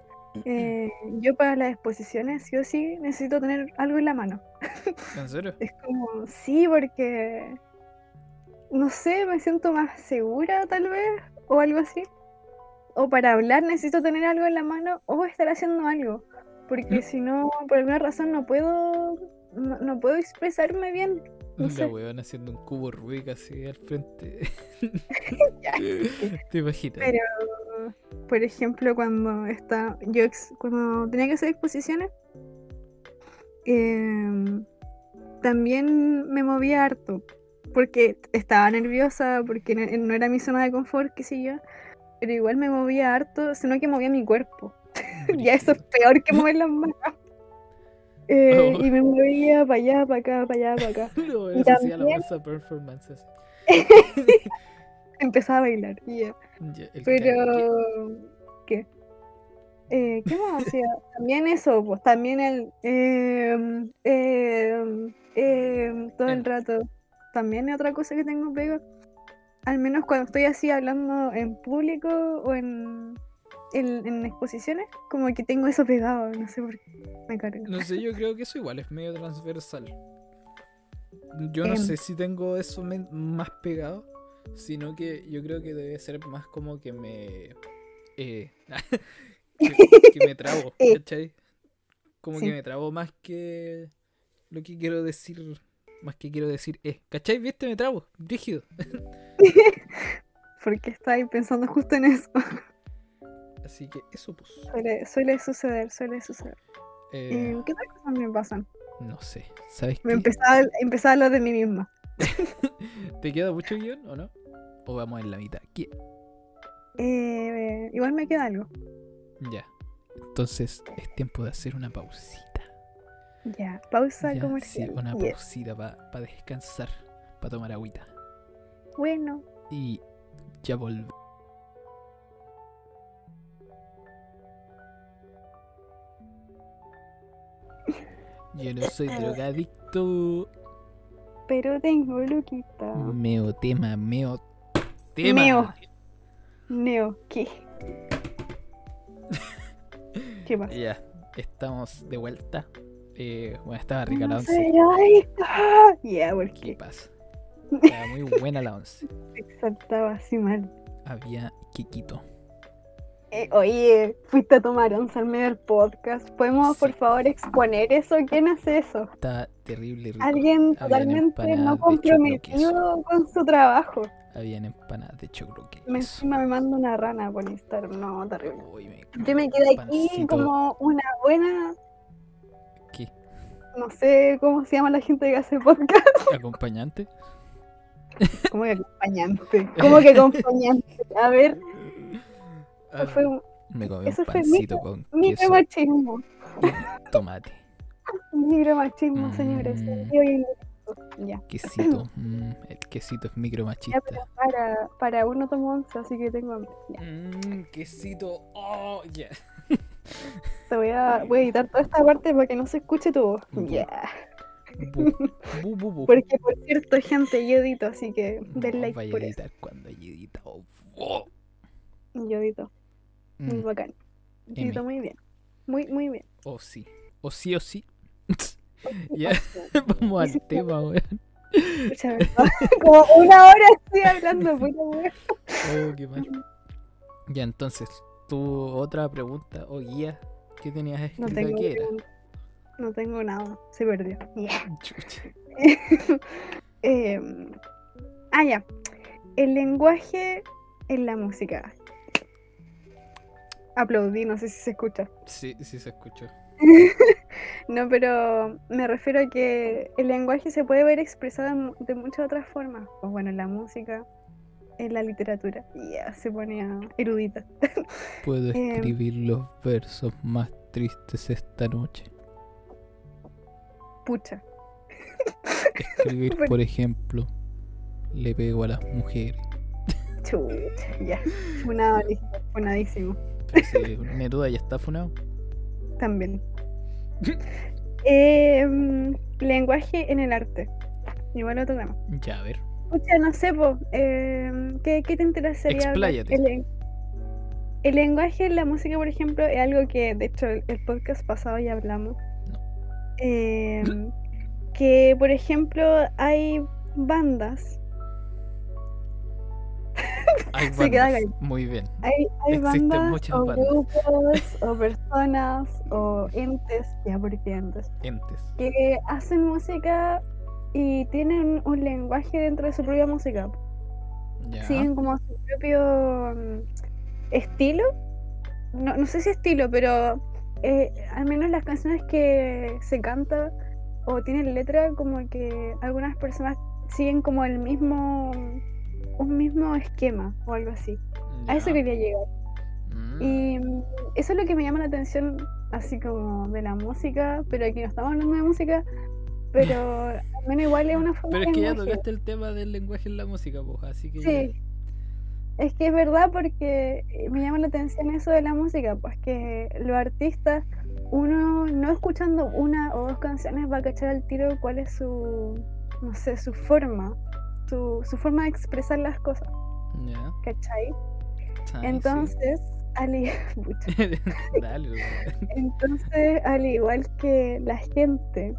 eh, yo para las exposiciones sí o sí necesito tener algo en la mano. ¿En serio? Es como, sí, porque, no sé, me siento más segura tal vez, o algo así. O para hablar necesito tener algo en la mano o estar haciendo algo. Porque si no, por alguna razón no puedo, no, no puedo expresarme bien. No La weón haciendo un cubo Rubik así al frente. Ya. ¿Te imaginas? Pero, por ejemplo, cuando está, yo ex- cuando tenía que hacer exposiciones, em, también me movía harto, porque estaba nerviosa, porque no, era mi zona de confort, qué sé yo, pero igual me movía harto, sino que movía mi cuerpo. ya eso es peor que mover las manos. Eh, Oh. Y me movía para allá, para acá, para allá, para acá. No, Y eso hacía la también- masa performance. Empezaba a bailar. y ya. Ya, el Pero. ¿qué? Eh, ¿Qué más hacía? También eso, pues también el. em, todo el rato. También es otra cosa que tengo pegado. Al menos cuando estoy así hablando en público o en, en, en exposiciones, como que tengo eso pegado, no sé por qué. Me carga. No sé, yo creo que eso igual es medio transversal. Yo no sé si tengo eso más pegado, sino que yo creo que debe ser más como que me. eh, que, que me trabo, Eh. ¿cachai? Como Sí. que me trabo más que lo que quiero decir. Más que quiero decir es. ¿cachai? ¿Viste? Me trabo, rígido. Porque estáis pensando justo en eso. Así que eso, pues. Suele, suele suceder, suele suceder. eh, Eh, ¿Qué otras cosas me pasan? no sé. ¿Sabes Me qué? empezaba, empezaba a hablar de mí misma. ¿Te queda mucho guion o no? ¿O vamos en la mitad? ¿Qué? Eh, igual me queda algo. Ya. Entonces es tiempo de hacer una pausita. Ya, pausa Ya, comercial. Sí, una Yes. pausita para descansar, para tomar agüita. Bueno, Y ya volvemos. Yo no soy drogadicto. Pero tengo Luquita. Meo tema, meo tema. Meo. Neo, ¿qué? ¿Qué pasa? Ya, estamos de vuelta. Eh, bueno, estaba rica la No once. sé, ay, ah, Ya, ¿Qué porque pasa? Estaba muy buena la once. se exaltaba así mal. Había Kikito. Eh, oye, fuiste a tomar once al medio del podcast. ¿Podemos, por favor, exponer eso? ¿Quién hace eso? Estaba terrible rico. Alguien totalmente no queso. comprometido con su trabajo. Habían empanadas de choclo queso. Me- Encima me manda una rana por Instagram. No, terrible. Uy, me Yo me quedé aquí pancito. como una buena. ¿Qué? No sé cómo se llama la gente que hace podcast. ¿Acompañante? Como que acompañante. Como que acompañante. A ver, Ah, fue un me comí eso un fue pancito con queso micromachismo. y tomate. Micromachismo, señores. Mm. Día- Ya. Quesito. mm, el quesito es Ya, micromachista. pero para, para uno tomo once, así que tengo hambre. Ya. Mmm, quesito. Oh, ya. Te voy a, voy a editar toda esta parte para que no se escuche tu voz. Ya. Bu, bu, bu, bu. Porque, por cierto, gente, yo edito, así que den No, like vaya a eso. cuando. Oh. Yo edito. Muy Mm, bacán. Edito muy bien. Muy, muy bien. O sí. O sí o sí. ya, vamos al tema, weón. Como una hora estoy hablando, puta wea. Oh, qué mal. Ya, entonces, tu otra pregunta o guía que tenías No escrita tengo, ¿qué era? no tengo nada. Se perdió. Chucha. Em, ah, ya. El lenguaje en la música. Aplaudí, no sé si se escucha. Sí, sí se escuchó. No, pero me refiero a que el lenguaje se puede ver expresado de muchas otras formas. Pues bueno, en la música, en la literatura. Ya se ponía erudita. Puedo Em. escribir los versos más tristes esta noche. Pucha. Escribir, Bueno. por ejemplo, le pego a las mujeres. Chucha, ya. Funado, listo. Funadísimo. Pero si Neruda ya está funado. También. Em, lenguaje en el arte. Igual otro tema. Ya, a ver. Pucha, no sé, po, em, ¿qué, qué te interesaría. El, el lenguaje en la música, por ejemplo, es algo que, de hecho, el, el podcast pasado ya hablamos. No. Em, que, por ejemplo, hay bandas, Hay Se queda bandas. callado. Muy bien. hay, hay bandas muchas o bandas. grupos o personas o entes, ya porque entes, Entes. que hacen música y tienen un lenguaje dentro de su propia música. Ya. siguen como su propio mm, estilo. No, no sé si estilo, pero eh, al menos las canciones que se canta o tienen letra, como que algunas personas siguen como el mismo, un mismo esquema o algo así. A eso Ya. quería llegar. Mm. Y eso es lo que me llama la atención, así como de la música, pero aquí no estamos hablando de música, pero al menos igual es una forma Pero es que ya lenguaje. tocaste el tema del lenguaje en la música, pues, así que ya- Sí, Es que es verdad porque me llama la atención eso de la música, pues que los artistas, uno no escuchando una o dos canciones va a cachar al tiro cuál es su, no sé, su forma, su, su forma de expresar las cosas. ¿cachai? Ay. Entonces. Dale. Entonces, al igual que la gente,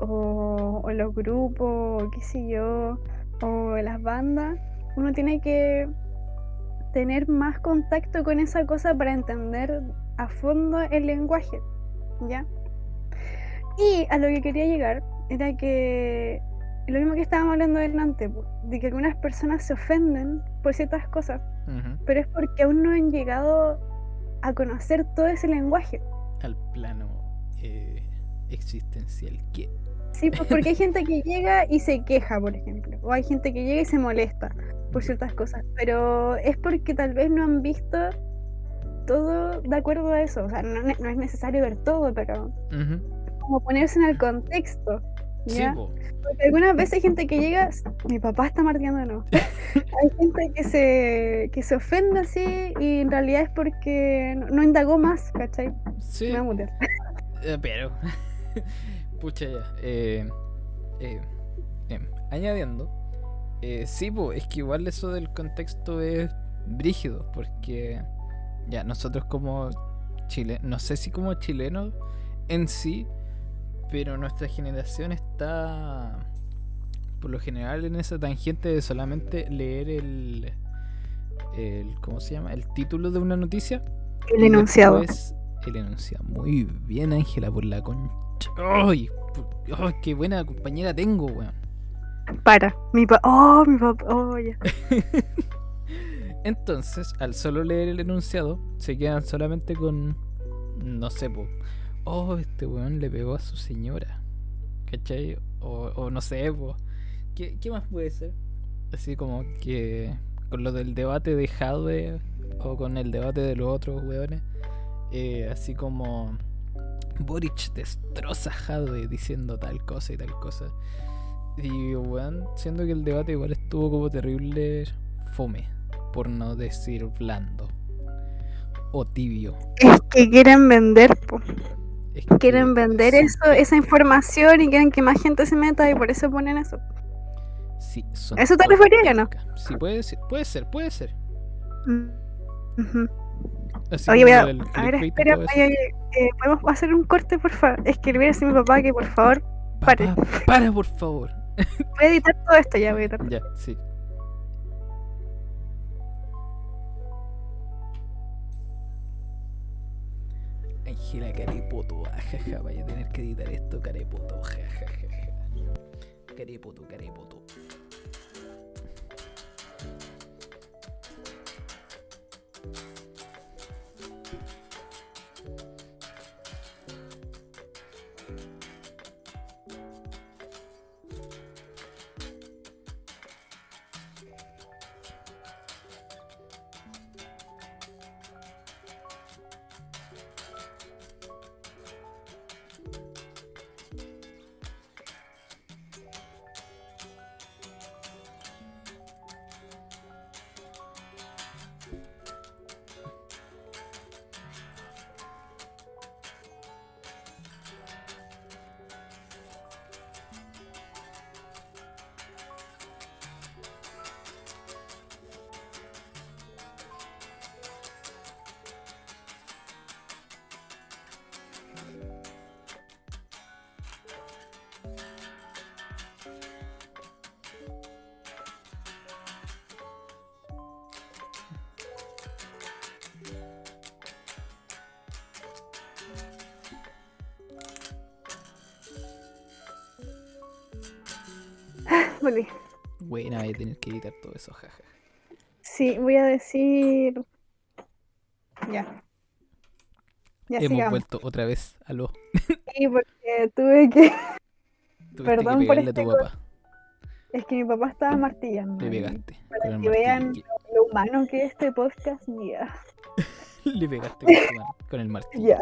o, o los grupos, o qué sé yo, o las bandas, uno tiene que tener más contacto con esa cosa para entender a fondo el lenguaje, ¿ya? Y a lo que quería llegar era que lo mismo que estábamos hablando delante, de que algunas personas se ofenden por ciertas cosas, pero es porque aún no han llegado a conocer todo ese lenguaje. Al plano eh, existencial. ¿Qué? Sí, pues porque hay gente que llega y se queja, por ejemplo, o hay gente que llega y se molesta por ciertas cosas, pero es porque tal vez no han visto todo de acuerdo a eso, o sea, no, no es necesario ver todo, pero Ujú. como ponerse en el contexto, ¿ya? po. Porque algunas veces hay gente que llega, mi papá está marteando de nuevo, hay gente que se, que se ofende así y en realidad es porque no, no indagó más, ¿cachai? Sí, Me voy a eh, pero. Pucha ya. Eh, eh, añadiendo. sí, po, es que igual eso del contexto es brígido. Porque. Ya, nosotros como Chile. No sé si como chilenos en sí. Pero nuestra generación está. Por lo general en esa tangente de solamente leer el. el ¿Cómo se llama? El título de una noticia. El enunciado. después el enunciado. Muy bien, Ángela, por la concha. ¡Ay! ¡ay, qué buena compañera tengo, weón! Para, mi papá, oh, mi papá, oh, ya. Entonces, al solo leer el enunciado, se quedan solamente con. No sé, po. Oh, este weón le pegó a su señora. ¿Cachai? O, o no sé, po. ¿Qué, ¿Qué más puede ser? Así como que. Con lo del debate de Jadwe. O con el debate de los otros weones. eh, así como. Boric destroza a Jadwe diciendo tal cosa y tal cosa. Y weón, siendo que el debate igual estuvo como terrible fome, por no decir blando. O tibio. Es que quieren vender, po. Es que quieren vender sí, eso, esa información y quieren que más gente se meta y por eso ponen eso. Sí, son ¿A eso te referías o no? Sí, puede ser, puede ser, puede ser. Mm. Oye, voy a, lo del a ver, espera, eh, ¿podemos hacer un corte, por favor? Escribir así a mi papá que por favor pare. Papá, para, por favor. Voy a editar todo esto ya, voy a editar. Ya, sí. Ángela Carepoto, ajaja, vaya a tener que editar esto, Carepoto, jajaja. Carepoto, Carepoto. Volví. Buena, voy a tener que editar todo eso, jaja. Sí, voy a decir. Ya. Ya Hemos sigamos. vuelto otra vez a lo. Sí, porque tuve que. Tuviste Perdón que por a este tu papá. Es que mi papá estaba martillando. Le y pegaste. Para que vean lo humano que es este podcast, ya. Le pegaste con, el martillo. Ya.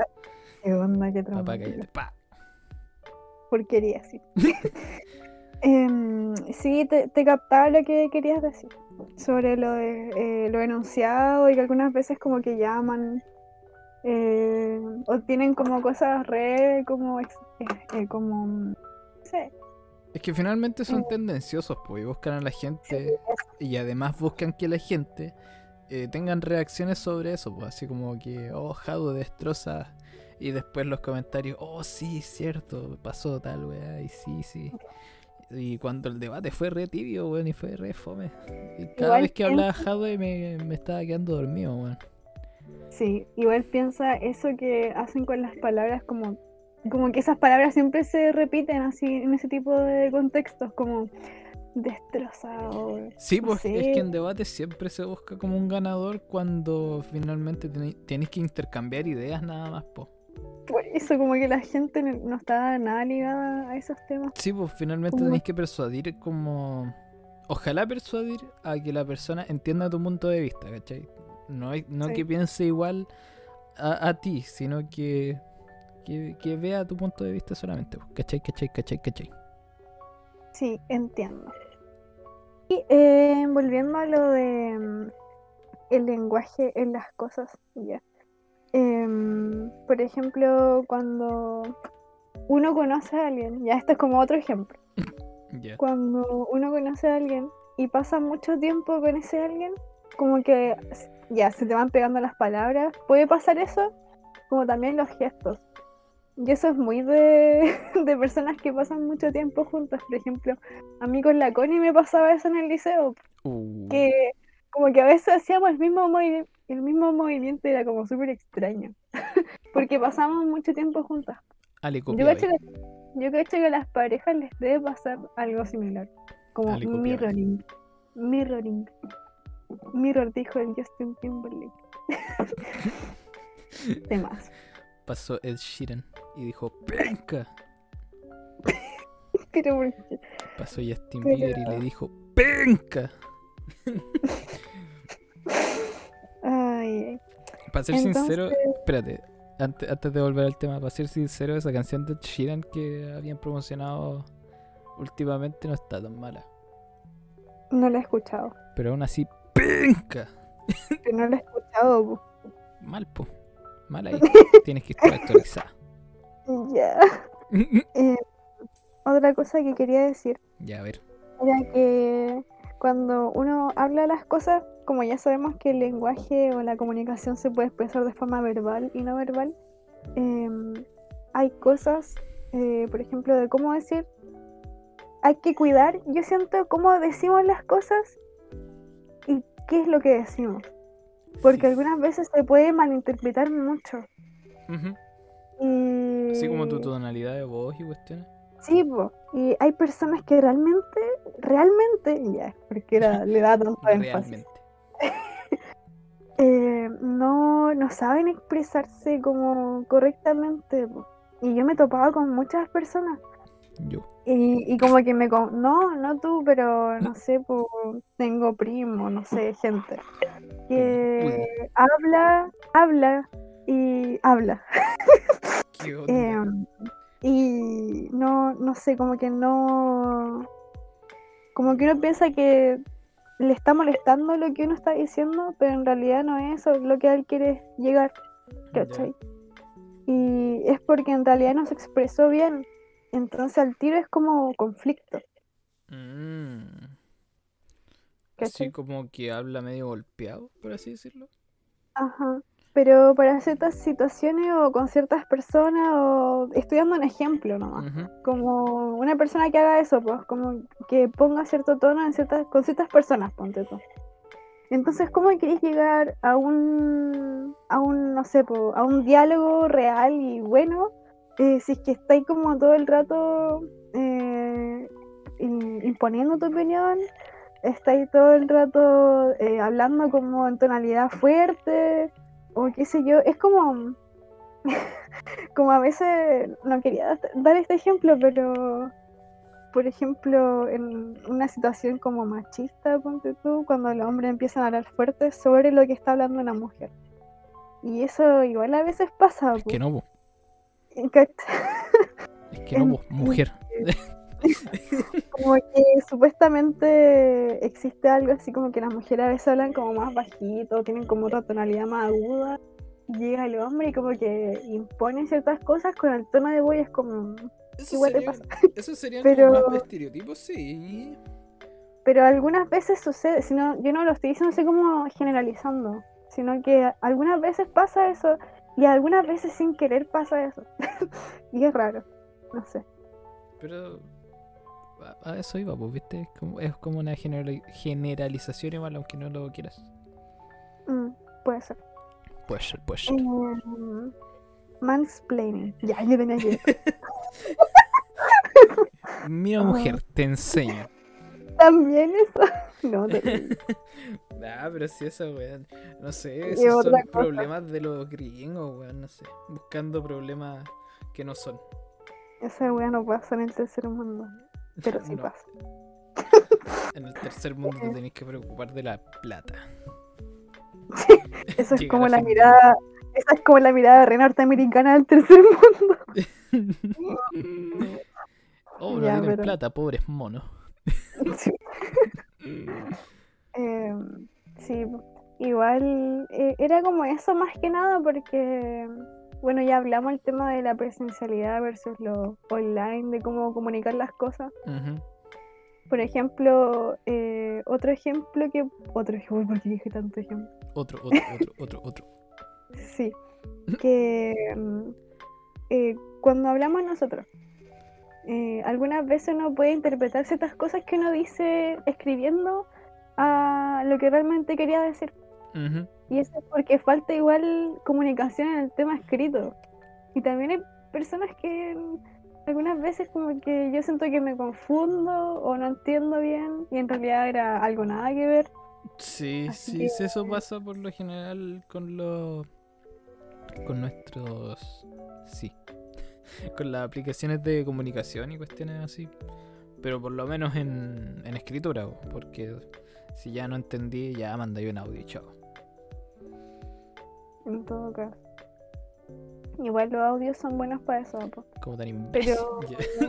Qué onda, qué Papá, cállate. Pa. Porquería, sí. Sí, te, te captaba lo que querías decir sobre lo de eh, lo enunciado y que algunas veces como que llaman eh, o tienen como cosas re como eh, como no sé, Es que finalmente son tendenciosos, pues, y buscan a la gente y además buscan que la gente tengan reacciones sobre eso, pues, así como que, oh, Jado destroza y después los comentarios, oh, sí, cierto, pasó tal, weá, y sí, sí. Y cuando el debate fue re tibio, weón, y fue re fome. Y cada Igual vez que hablaba Jadwe me, me estaba quedando dormido, weón. Sí, igual piensa eso que hacen con las palabras como, como que esas palabras siempre se repiten así en ese tipo de contextos, como destrozado. Sí, pues es que en debate siempre se busca como un ganador cuando finalmente tenéis que intercambiar ideas nada más, po. Por eso como que la gente no está nada ligada a esos temas. Sí, pues finalmente Como- tenéis que persuadir como... Ojalá persuadir a que la persona entienda tu punto de vista, ¿cachai? No, hay- no Sí. que piense igual a, a ti, sino que, que, que vea tu punto de vista solamente, pues, ¿cachai? ¿cachai? ¿cachai? ¿cachai? Sí, entiendo. Y eh, volviendo a lo de mm, el lenguaje en las cosas, ya. Em, por ejemplo, cuando uno conoce a alguien, ya esto es como otro ejemplo. Cuando uno conoce a alguien y pasa mucho tiempo con ese alguien, como que ya se te van pegando las palabras. Puede pasar eso, como también los gestos. Y eso es muy de, de personas que pasan mucho tiempo juntas. Por ejemplo, a mí con la Connie me pasaba eso en el liceo, Uh, que como que a veces hacíamos el mismo, movi- el mismo movimiento era como súper extraño. Porque pasamos mucho tiempo juntas. Ale, Yo ahí. que, yo cacho que a las parejas les debe pasar algo similar. Como mirroring. Mirroring. Mirror dijo el Justin Timberlake. Temas. Pasó Ed Sheeran y dijo ¡Penca! Pasó Justin Pero- Bieber y le dijo ¡Penca! Para ser sincero, espérate, antes, antes de volver al tema, para ser sincero, esa canción de Sheeran que habían promocionado últimamente no está tan mala. no lo he escuchado. Pero aún así, ¡penca! Pero no lo he escuchado. po. Mal, po. Mal ahí. Tienes que estar actualizada. Ya. Eh, otra cosa que quería decir ya, a ver. era que cuando uno habla las cosas, como ya sabemos que el lenguaje o la comunicación se puede expresar de forma verbal y no verbal, em, hay cosas, eh, por ejemplo, de cómo decir, hay que cuidar, yo siento cómo decimos las cosas y qué es lo que decimos, porque Sí. algunas veces se puede malinterpretar mucho. Y... Así como tu tonalidad de voz y cuestiones. Sí, po. y hay personas que realmente, realmente, ya, porque era, le da tanto énfasis, eh, no, no saben expresarse como correctamente. po. Y yo me topaba con muchas personas. Yo. Y, y como que me... con- No, no tú, pero no sé, po, tengo primo, no sé, gente. Que habla, habla y habla. ¿Qué onda? Y no, no sé, como que no. Como que uno piensa que le está molestando lo que uno está diciendo, pero en realidad no es eso lo que él quiere llegar. ¿cachai? Y es porque en realidad no se expresó bien. Entonces al tiro es como conflicto, Mm. Así como que habla medio golpeado, por así decirlo. Ajá. Pero para ciertas situaciones o con ciertas personas o estoy dando un ejemplo nomás. Ujú. como una persona que haga eso, pues, como que ponga cierto tono en ciertas, con ciertas personas, ponte tú. Entonces, ¿cómo queréis llegar a un, a un, no sé, po, a un diálogo real y bueno, eh, si es que estáis como todo el rato eh, imponiendo tu opinión, estáis todo el rato eh, hablando como en tonalidad fuerte, o qué sé yo, es como como a veces, no quería da- dar este ejemplo, pero por ejemplo, en una situación como machista, ponte tú, cuando los hombres empiezan a hablar fuerte sobre lo que está hablando una mujer. Y eso igual a veces pasa. Es que no, ¿cach- Es que no, po. Mujer. Como que supuestamente existe algo así como que las mujeres a veces hablan como más bajito, tienen como otra tonalidad más aguda. Llega el hombre y como que impone ciertas cosas con el tono de voz es como... Eso Igual te sería, pasa. eso sería Pero- como más de estereotipos, sí. Pero algunas veces sucede, sino, yo no lo estoy diciendo así como generalizando, sino que algunas veces pasa eso y algunas veces sin querer pasa eso. y es raro, no sé. Pero a, eso iba, pues, ¿viste? Es como, es como una generali- generalización igual, aunque no lo quieras. Mm, puede ser. Puede ser, puede ser. Em, mansplaining. Ya, yo tenía que... Mira, mujer, te enseño. También eso. No, terrible. Ah, pero si esa weón, no sé, esos son cosa. problemas de los gringos, weón, no sé. Buscando problemas que no son. Esa wea no pasa en el tercer mundo, pero sí No, pasa. En el tercer mundo te tenés que preocupar de la plata. Eso es como la mirada, esa es como la mirada re norteamericana del tercer mundo. oh, no Ya, tienen pero- plata, pobres monos. Sí. Em, sí, igual eh, era como eso más que nada porque, bueno, ya hablamos el tema de la presencialidad versus lo online, de cómo comunicar las cosas. Por ejemplo, eh, otro ejemplo que... Otro ejemplo, ¿por qué dije tanto ejemplo? Otro, otro, otro, otro, otro. Sí, que mm, eh, cuando hablamos nosotros, eh, algunas veces uno puede interpretar ciertas cosas que uno dice escribiendo a lo que realmente quería decir. Ujú. Y eso es porque falta igual comunicación en el tema escrito. Y también hay personas que algunas veces como que yo siento que me confundo o no entiendo bien y en realidad era algo nada que ver. Sí, Así sí, que- sí, eso pasa por lo general con los. con nuestros. Sí. Con las aplicaciones de comunicación y cuestiones así. Pero por lo menos en, en escritura, po, porque si ya no entendí, ya mandé un audio, chao. En todo caso. Igual los audios son buenos para eso, po. Como tan imbécil. Pero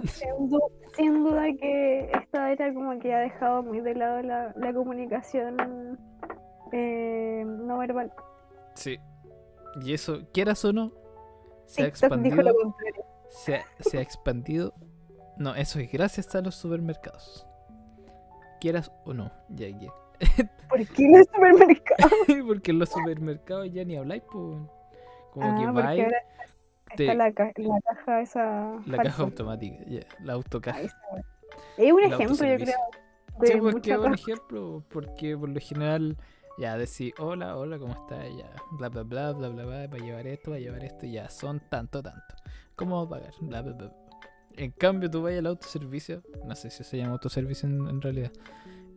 sin, du- sin duda que esta era como que ha dejado muy de lado la, la comunicación eh, no verbal. Sí. Y eso, quieras o no, se ha TikTok expandido. Se ha, se ha expandido. No, eso es gracias a los supermercados. Quieras o no, ya que. ¿Por qué los supermercados? porque en los supermercados ya ni habláis, pues. Como Ah, que vais, te- está la, ca- la caja esa. la falsa. caja automática, ya, la autocaja. Está. Es un El ejemplo, yo creo. Sí, porque es un ejemplo, porque por lo general ya decir hola, hola, ¿cómo estás? Ya, bla, bla, bla, bla, bla, bla, va a llevar esto, va a llevar esto, ya, son tanto, tanto. ¿Cómo va a pagar? Bla, bla, bla. En cambio, tú vas al autoservicio, no sé si se llama autoservicio en, en realidad,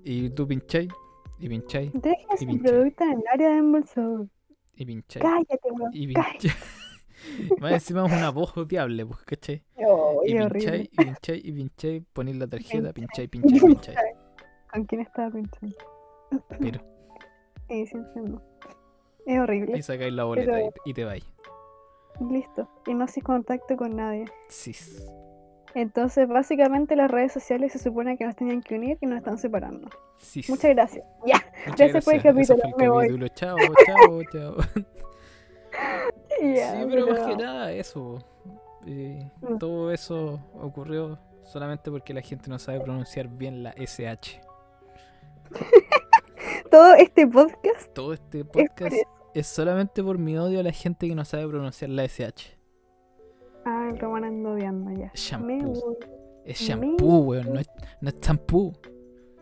y tú pincháis, y pincháis, Deja pinche. producto en el área de embolsador. y pincháis, Cállate, weón. y pincháis. Más encima es una voz odiable, pues, ¿cachai? Oh, Y pincháis, y pincháis, y pincháis, ponéis la tarjeta, pincháis, Pincháis. pincháis. ¿Con quién estaba pinchando? Pero, Sí, sí, entiendo. Es horrible. y sacáis la boleta Pero- y, y te vais. Listo. Y no haces contacto con nadie. Sí. Entonces, básicamente, las redes sociales se supone que nos tenían que unir y nos están separando. Sí. Muchas gracias. Ya. Muchas gracias por el capítulo, fue el me voy. capítulo. Chao, chao, chao. Ya, sí, pero más que nada eso. eh, Mm. Todo eso ocurrió solamente porque la gente no sabe pronunciar bien la SH. Todo este podcast Todo este podcast es solamente por mi odio a la gente que no sabe pronunciar la SH. Ah, el Román ando odiando ya. Shampoo. Es shampoo, weón, no es, no es champú.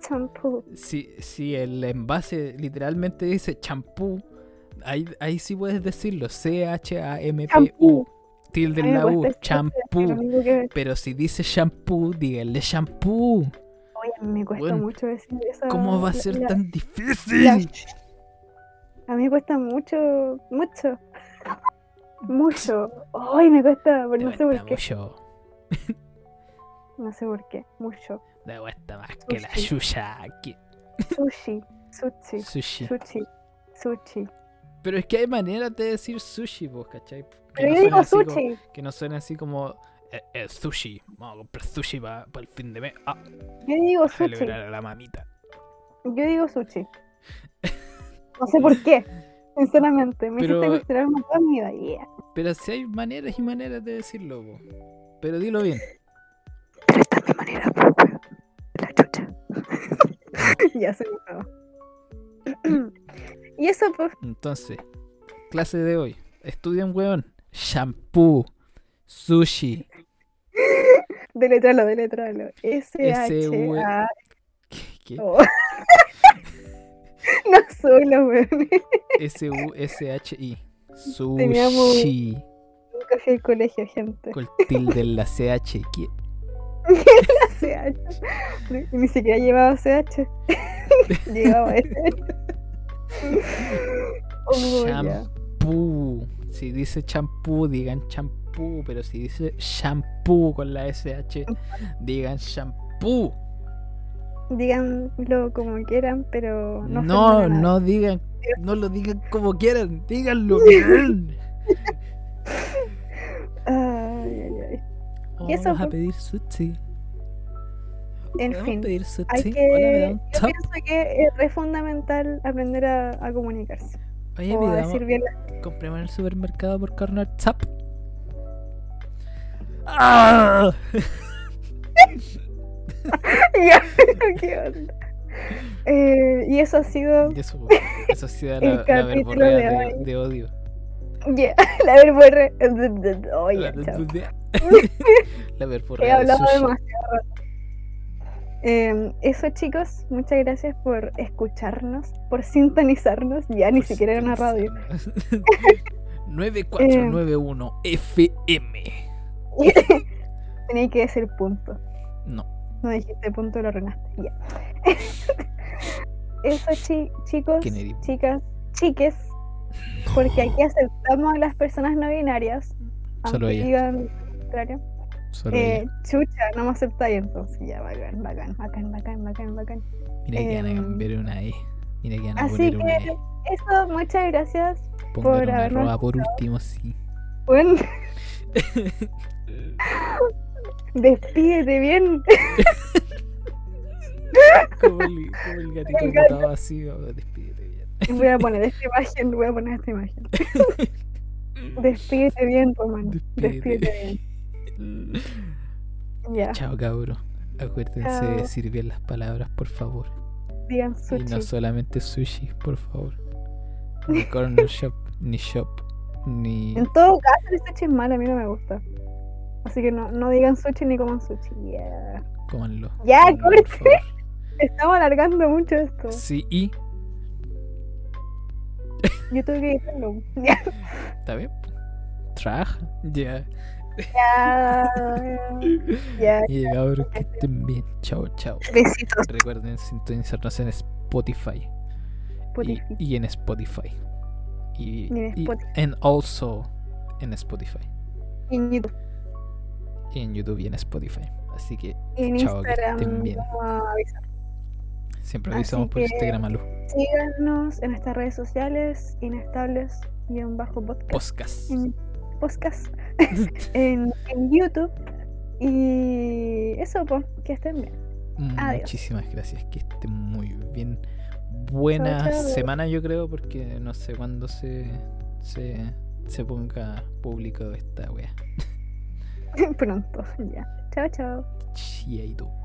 Shampoo. Si, si el envase literalmente dice champú, ahí, ahí sí puedes decirlo. C-H-A-M-P-U. Champú. Tilde en la U. Champú. Pero si dice shampoo, díganle shampoo. Oye, me cuesta Weón, mucho decir eso. ¿Cómo va a ser la- tan difícil? la- A mí me cuesta mucho, mucho. Mucho. Ay, me cuesta, pero no sé por qué. mucho. No sé por qué. Mucho. Te cuesta más que la Sushi. yuya. que- Sushi. Sushi. Sushi. Sushi. Sushi. Pero es que hay maneras de decir sushi, vos, ¿cachai? Que Pero no yo digo como- sushi. que no suene así como eh, eh, sushi. Vamos a comprar sushi para el fin de mes. Ah, Yo digo sushi. celebrar a la mamita. Yo digo sushi. No sé por qué. Sinceramente, me Pero- hiciste cuestionar un montón mi. Yeah. Pero si hay maneras y maneras de decirlo, po. Pero dilo bien. Pero esta es mi manera, po. La chucha. ya se me acabó. y eso, pues, Entonces, clase de hoy. Estudian, weón. Shampoo. Sushi. deletralo, deletralo. S-H-A. ¿Qué? qué? Oh. no solo, weón. S-U-S-H-I. Teníamos- Sushi. Nunca fui al colegio, gente. Con tilde en la CH. ¿Qué? CH. Ni- siquiera llevaba CH. llevaba SH. Shampoo. Si dice champú, digan champú. Pero si dice shampoo con la SH, digan shampoo. Díganlo como quieran, pero no No, no digan, no lo digan como quieran, díganlo bien. Ay, ay, ay. Vamos a fue- pedir sushi. En ¿Podemos fin, pedir sushi? hay Hola, que. un Yo pienso que es re fundamental aprender a, a comunicarse. Oye, o a decir bien las compremos en el supermercado por Corner Tap. ¡Ah! Ya, ¿qué onda? Eh, y eso ha sido eso, eso da El la, la verborrea de de, de odio. ya, la verborrea. Oye, la, chao. la He verborrea de hablado sushi. demasiado rato. Eh, eso chicos, muchas gracias por escucharnos, por sintonizarnos, ya ni siquiera era una radio. sintonizarnos. 9491 FM. Tenía que decir punto. No. No dijiste punto, lo arruinaste. Ya. Eso chi- chicos, chicas, chiques, porque aquí aceptamos a las personas no binarias. Solo ella. digan contrario. Solo Eh, ella. chucha, no me aceptáis entonces. Ya, bacán, bacán, bacán, bacán, bacán, bacán. Mira que van a em, cambiar una E. Mira que van a Así poner una que E. eso, muchas gracias. Pongan por habernos por último, sí. Bueno, despídete bien. como, el, como el gatito botado así. oh, despídete bien. Voy a poner esta imagen, voy a poner esta imagen. Despídete bien, Román. Despídete bien. Ya, Chao, cabro. Acuérdense Chao. de decir bien las palabras, por favor. digan Y sushi. no solamente sushi, por favor. Ni corner shop, ni shop, ni. En todo caso, el sushi es malo, a mí no me gusta. Así que no, no digan sushi ni coman sushi. Ya. Cómanlo. Ya, corte. favor. Estamos alargando mucho esto. Sí, y. Yo tuve que. Ya. ¿Está bien? Trabaja. Ya. Ya. ya. Y cabros, que estén bien. Chao, chao. Besitos. Recuerden sintonizarnos en Spotify. Y, Spotify. y en Spotify. Y, Y en Spotify. en also en Spotify. Y en YouTube. Y en YouTube y en Spotify. Así que en Chao, que Instagram. estén bien. vamos a avisar. siempre avisamos por que- Instagram a luz. Síganos en nuestras redes sociales, inestables y en bajo podcast. Podcast. en podcast en, en YouTube. Y eso, pues, que estén bien. Adiós. Muchísimas gracias. Que estén muy bien. Buena chao. semana, yo creo, porque no sé cuándo se, se, se ponga público esta wea. Pronto, ya. Chao, chao. Chiaito.